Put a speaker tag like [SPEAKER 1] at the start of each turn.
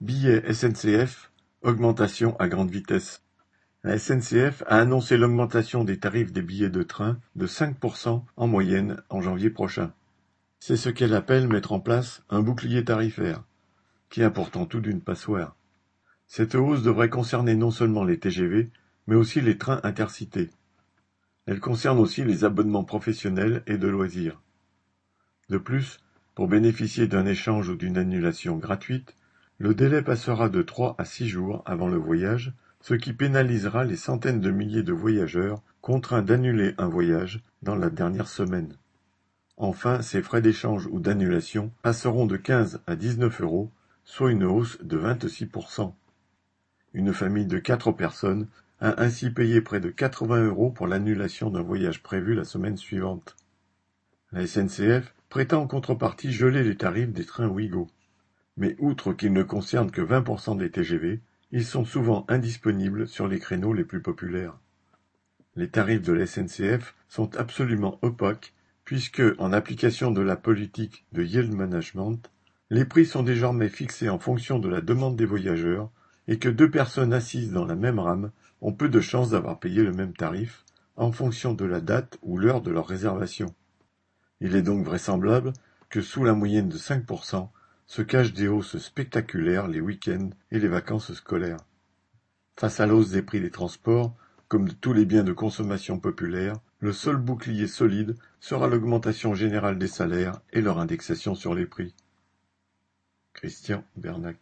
[SPEAKER 1] Billets SNCF, augmentation à grande vitesse. La SNCF a annoncé l'augmentation des tarifs des billets de train de 5% en moyenne en janvier prochain. C'est ce qu'elle appelle mettre en place un bouclier tarifaire, qui a pourtant tout d'une passoire. Cette hausse devrait concerner non seulement les TGV, mais aussi les trains intercités. Elle concerne aussi les abonnements professionnels et de loisirs. De plus, pour bénéficier d'un échange ou d'une annulation gratuite, le délai passera de trois à six jours avant le voyage, ce qui pénalisera les centaines de milliers de voyageurs contraints d'annuler un voyage dans la dernière semaine. Enfin, ces frais d'échange ou d'annulation passeront de 15 à 19 euros, soit une hausse de 26%. Une famille de quatre personnes a ainsi payé près de 80 euros pour l'annulation d'un voyage prévu la semaine suivante. La SNCF prétend en contrepartie geler les tarifs des trains Ouigo. Mais outre qu'ils ne concernent que 20% des TGV, ils sont souvent indisponibles sur les créneaux les plus populaires. Les tarifs de la SNCF sont absolument opaques puisque, en application de la politique de yield management, les prix sont désormais fixés en fonction de la demande des voyageurs et que deux personnes assises dans la même rame ont peu de chances d'avoir payé le même tarif en fonction de la date ou l'heure de leur réservation. Il est donc vraisemblable que sous la moyenne de 5%, se cachent des hausses spectaculaires les week-ends et les vacances scolaires. Face à l'hausse des prix des transports, comme de tous les biens de consommation populaire, le seul bouclier solide sera l'augmentation générale des salaires et leur indexation sur les prix. Christian Bernac